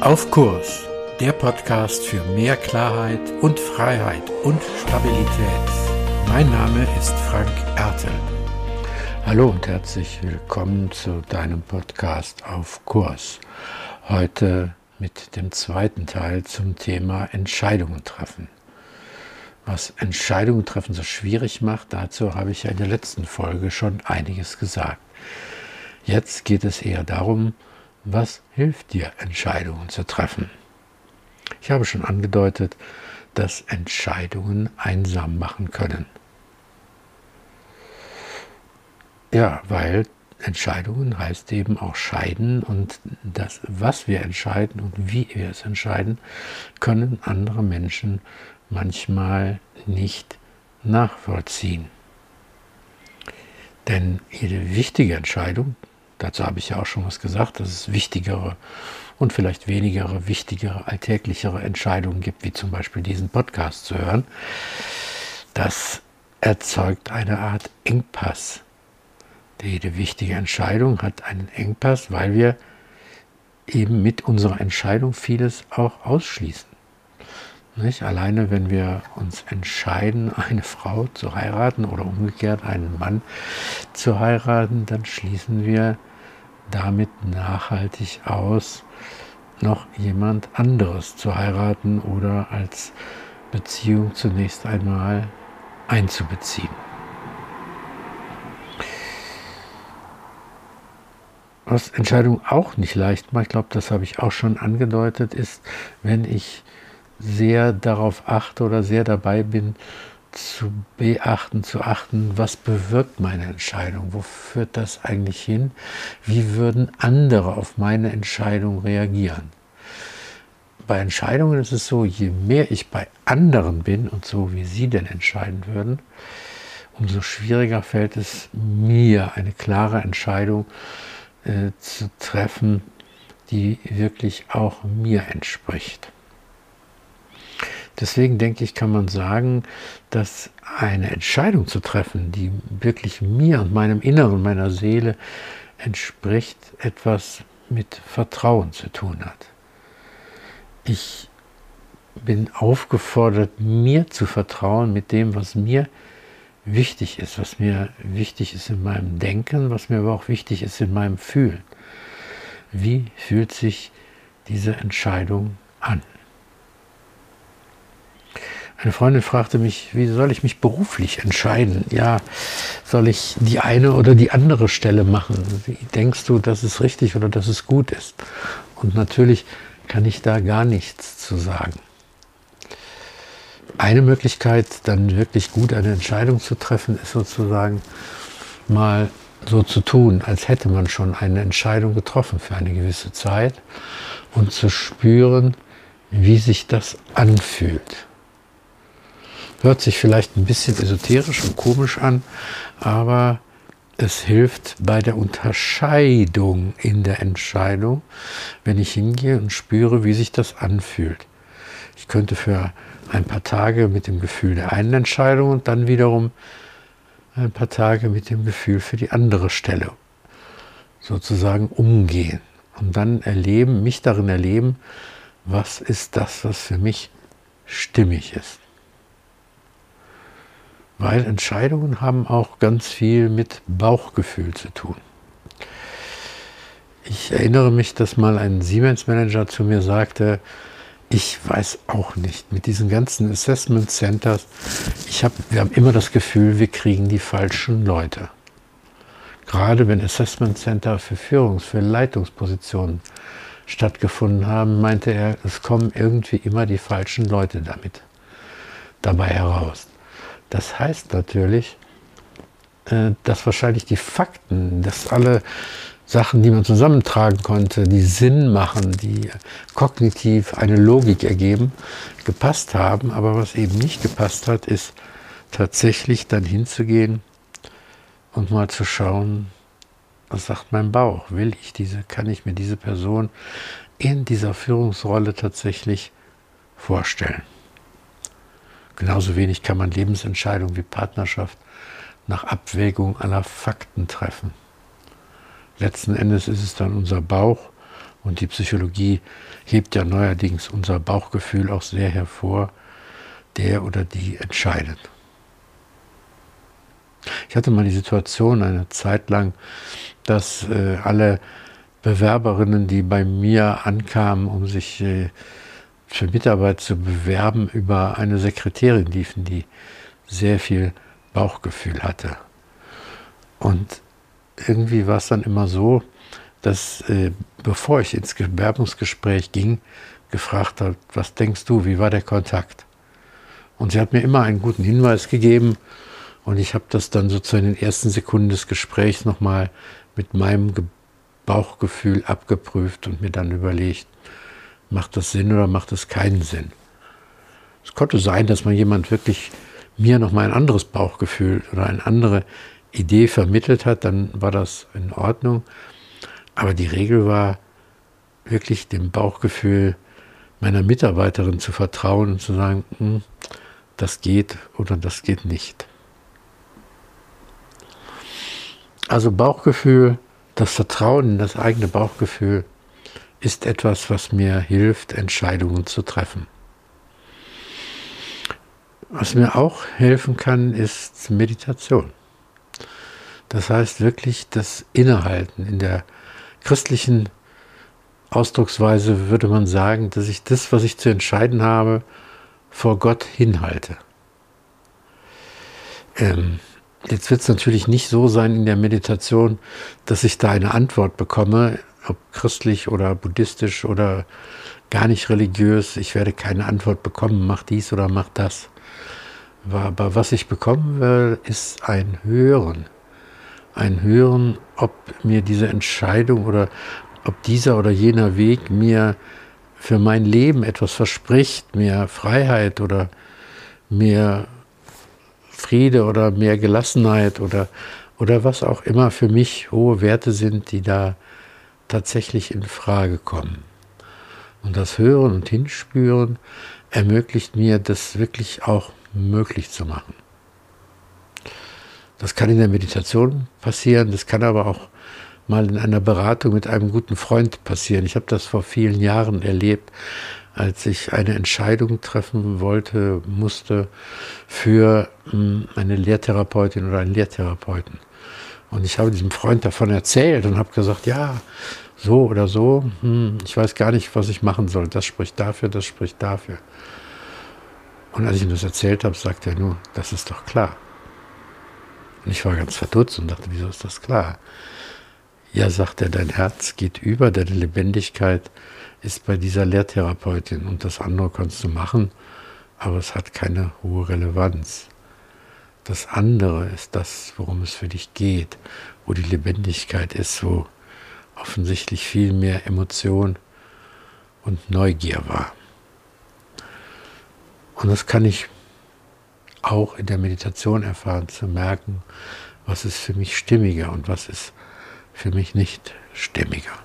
Auf Kurs, der Podcast für mehr Klarheit und Freiheit und Stabilität. Mein Name ist Frank Ertel. Hallo und herzlich willkommen zu deinem Podcast Auf Kurs. Heute mit dem zweiten Teil zum Thema Entscheidungen treffen. Was Entscheidungen treffen so schwierig macht, dazu habe ich ja in der letzten Folge schon einiges gesagt. Jetzt geht es eher darum, was hilft dir, Entscheidungen zu treffen? Ich habe schon angedeutet, dass Entscheidungen einsam machen können. Ja, weil Entscheidungen heißt eben auch scheiden und das, was wir entscheiden und wie wir es entscheiden, können andere Menschen manchmal nicht nachvollziehen. Denn jede wichtige Entscheidung Dazu habe ich ja auch schon was gesagt, dass es wichtigere und vielleicht weniger wichtigere, alltäglichere Entscheidungen gibt, wie zum Beispiel diesen Podcast zu hören. Das erzeugt eine Art Engpass. Jede wichtige Entscheidung hat einen Engpass, weil wir eben mit unserer Entscheidung vieles auch ausschließen. Nicht? Alleine wenn wir uns entscheiden, eine Frau zu heiraten oder umgekehrt einen Mann zu heiraten, dann schließen wir damit nachhaltig aus, noch jemand anderes zu heiraten oder als Beziehung zunächst einmal einzubeziehen. Was Entscheidung auch nicht leicht macht, ich glaube, das habe ich auch schon angedeutet, ist, wenn ich sehr darauf achte oder sehr dabei bin, zu beachten, zu achten, was bewirkt meine Entscheidung, wo führt das eigentlich hin, wie würden andere auf meine Entscheidung reagieren. Bei Entscheidungen ist es so, je mehr ich bei anderen bin und so wie sie denn entscheiden würden, umso schwieriger fällt es mir, eine klare Entscheidung äh, zu treffen, die wirklich auch mir entspricht. Deswegen denke ich, kann man sagen, dass eine Entscheidung zu treffen, die wirklich mir und meinem Inneren, meiner Seele entspricht, etwas mit Vertrauen zu tun hat. Ich bin aufgefordert, mir zu vertrauen mit dem, was mir wichtig ist, was mir wichtig ist in meinem Denken, was mir aber auch wichtig ist in meinem Fühlen. Wie fühlt sich diese Entscheidung an? Eine Freundin fragte mich, wie soll ich mich beruflich entscheiden? Ja, soll ich die eine oder die andere Stelle machen? Wie denkst du, dass es richtig oder dass es gut ist? Und natürlich kann ich da gar nichts zu sagen. Eine Möglichkeit, dann wirklich gut eine Entscheidung zu treffen, ist sozusagen mal so zu tun, als hätte man schon eine Entscheidung getroffen für eine gewisse Zeit und zu spüren, wie sich das anfühlt. Hört sich vielleicht ein bisschen esoterisch und komisch an, aber es hilft bei der Unterscheidung in der Entscheidung, wenn ich hingehe und spüre, wie sich das anfühlt. Ich könnte für ein paar Tage mit dem Gefühl der einen Entscheidung und dann wiederum ein paar Tage mit dem Gefühl für die andere Stelle sozusagen umgehen und dann erleben, mich darin erleben, was ist das, was für mich stimmig ist. Weil Entscheidungen haben auch ganz viel mit Bauchgefühl zu tun. Ich erinnere mich, dass mal ein Siemens-Manager zu mir sagte, ich weiß auch nicht, mit diesen ganzen Assessment Centers, ich hab, wir haben immer das Gefühl, wir kriegen die falschen Leute. Gerade wenn Assessment Center für Führungs-, für Leitungspositionen stattgefunden haben, meinte er, es kommen irgendwie immer die falschen Leute damit dabei heraus. Das heißt natürlich, äh, dass wahrscheinlich die Fakten, dass alle Sachen, die man zusammentragen konnte, die Sinn machen, die kognitiv eine Logik ergeben, gepasst haben. Aber was eben nicht gepasst hat, ist tatsächlich dann hinzugehen und mal zu schauen, was sagt mein Bauch? Will ich diese, kann ich mir diese Person in dieser Führungsrolle tatsächlich vorstellen? Genauso wenig kann man Lebensentscheidungen wie Partnerschaft nach Abwägung aller Fakten treffen. Letzten Endes ist es dann unser Bauch Und die Psychologie hebt ja neuerdings unser Bauchgefühl auch sehr hervor, der oder die entscheidet. Ich hatte mal die Situation eine Zeit lang, dass äh, alle Bewerberinnen, die bei mir ankamen, um sich äh, für Mitarbeit zu bewerben, über eine Sekretärin liefen, die sehr viel Bauchgefühl hatte. Und irgendwie war es dann immer so, dass äh, bevor ich ins Bewerbungsgespräch ging, gefragt hat, was denkst du, wie war der Kontakt? Und sie hat mir immer einen guten Hinweis gegeben und ich habe das dann sozusagen in den ersten Sekunden des Gesprächs nochmal mit meinem Bauchgefühl abgeprüft und mir dann überlegt, macht das Sinn oder macht das keinen Sinn? Es konnte sein, dass man jemand wirklich mir nochmal ein anderes Bauchgefühl oder eine andere Idee vermittelt hat, dann war das in Ordnung. Aber die Regel war wirklich dem Bauchgefühl meiner Mitarbeiterin zu vertrauen und zu sagen, hm, das geht oder das geht nicht. Also Bauchgefühl, das Vertrauen in das eigene Bauchgefühl ist etwas, was mir hilft, Entscheidungen zu treffen. Was mir auch helfen kann, ist Meditation. Das heißt wirklich das Innehalten in der christlichen Ausdrucksweise würde man sagen, dass ich das, was ich zu entscheiden habe, vor Gott hinhalte. Ähm, jetzt wird es natürlich nicht so sein in der Meditation, dass ich da eine Antwort bekomme, ob christlich oder buddhistisch oder gar nicht religiös. Ich werde keine Antwort bekommen, mach dies oder mach das. Aber was ich bekommen will, ist ein Hören ein Hören, ob mir diese Entscheidung oder ob dieser oder jener Weg mir für mein Leben etwas verspricht, mehr Freiheit oder mehr Friede oder mehr Gelassenheit oder, oder was auch immer für mich hohe Werte sind, die da tatsächlich in Frage kommen. Und das Hören und Hinspüren ermöglicht mir, das wirklich auch möglich zu machen. Das kann in der Meditation passieren, das kann aber auch mal in einer Beratung mit einem guten Freund passieren. Ich habe das vor vielen Jahren erlebt, als ich eine Entscheidung treffen wollte, musste für hm, eine Lehrtherapeutin oder einen Lehrtherapeuten. Und ich habe diesem Freund davon erzählt und habe gesagt, ja, so oder so, hm, ich weiß gar nicht, was ich machen soll. Das spricht dafür, das spricht dafür. Und als ich ihm das erzählt habe, sagte er nur, das ist doch klar. Und ich war ganz verdutzt und dachte, wieso ist das klar? Ja, sagt er, dein Herz geht über, deine Lebendigkeit ist bei dieser Lehrtherapeutin und das andere kannst du machen, aber es hat keine hohe Relevanz. Das andere ist das, worum es für dich geht, wo die Lebendigkeit ist, wo offensichtlich viel mehr Emotion und Neugier war. Und das kann ich auch in der Meditation erfahren, zu merken, was ist für mich stimmiger und was ist für mich nicht stimmiger.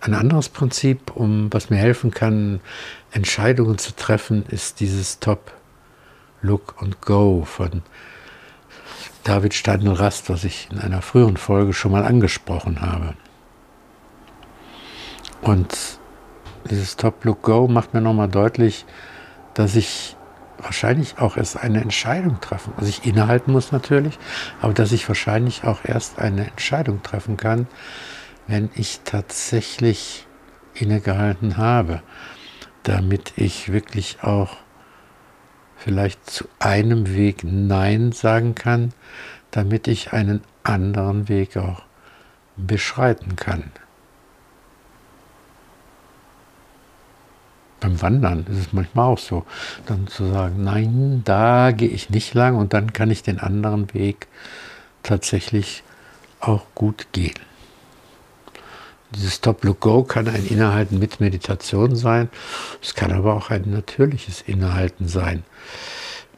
Ein anderes Prinzip, um was mir helfen kann, Entscheidungen zu treffen, ist dieses Top Look and Go von David Steindl-Rast, was ich in einer früheren Folge schon mal angesprochen habe. Und dieses Top Look Go macht mir nochmal deutlich, dass ich wahrscheinlich auch erst eine Entscheidung treffen. Also ich innehalten muss natürlich, aber dass ich wahrscheinlich auch erst eine Entscheidung treffen kann, wenn ich tatsächlich innegehalten habe, damit ich wirklich auch vielleicht zu einem Weg Nein sagen kann, damit ich einen anderen Weg auch beschreiten kann. beim Wandern ist es manchmal auch so, dann zu sagen, nein, da gehe ich nicht lang und dann kann ich den anderen Weg tatsächlich auch gut gehen. Dieses Stop-Look-Go kann ein Innehalten mit Meditation sein. Es kann aber auch ein natürliches Innehalten sein.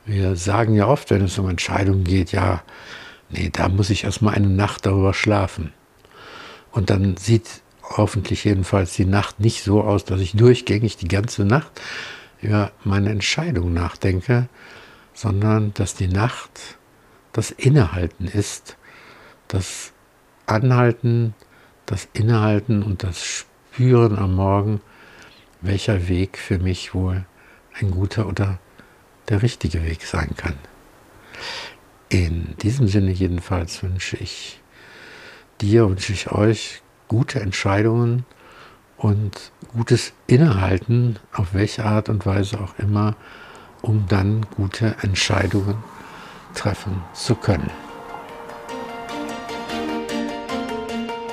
Wir sagen ja oft, wenn es um Entscheidungen geht, ja, nee, da muss ich erstmal eine Nacht darüber schlafen. Und dann sieht hoffentlich jedenfalls die Nacht nicht so aus, dass ich durchgängig die ganze Nacht über meine Entscheidung nachdenke, sondern dass die Nacht das Innehalten ist, das Anhalten das Innehalten und das Spüren am Morgen, welcher Weg für mich wohl ein guter oder der richtige Weg sein kann. In diesem Sinne jedenfalls wünsche ich dir, wünsche ich euch gute Entscheidungen und gutes Innehalten, auf welche Art und Weise auch immer, um dann gute Entscheidungen treffen zu können.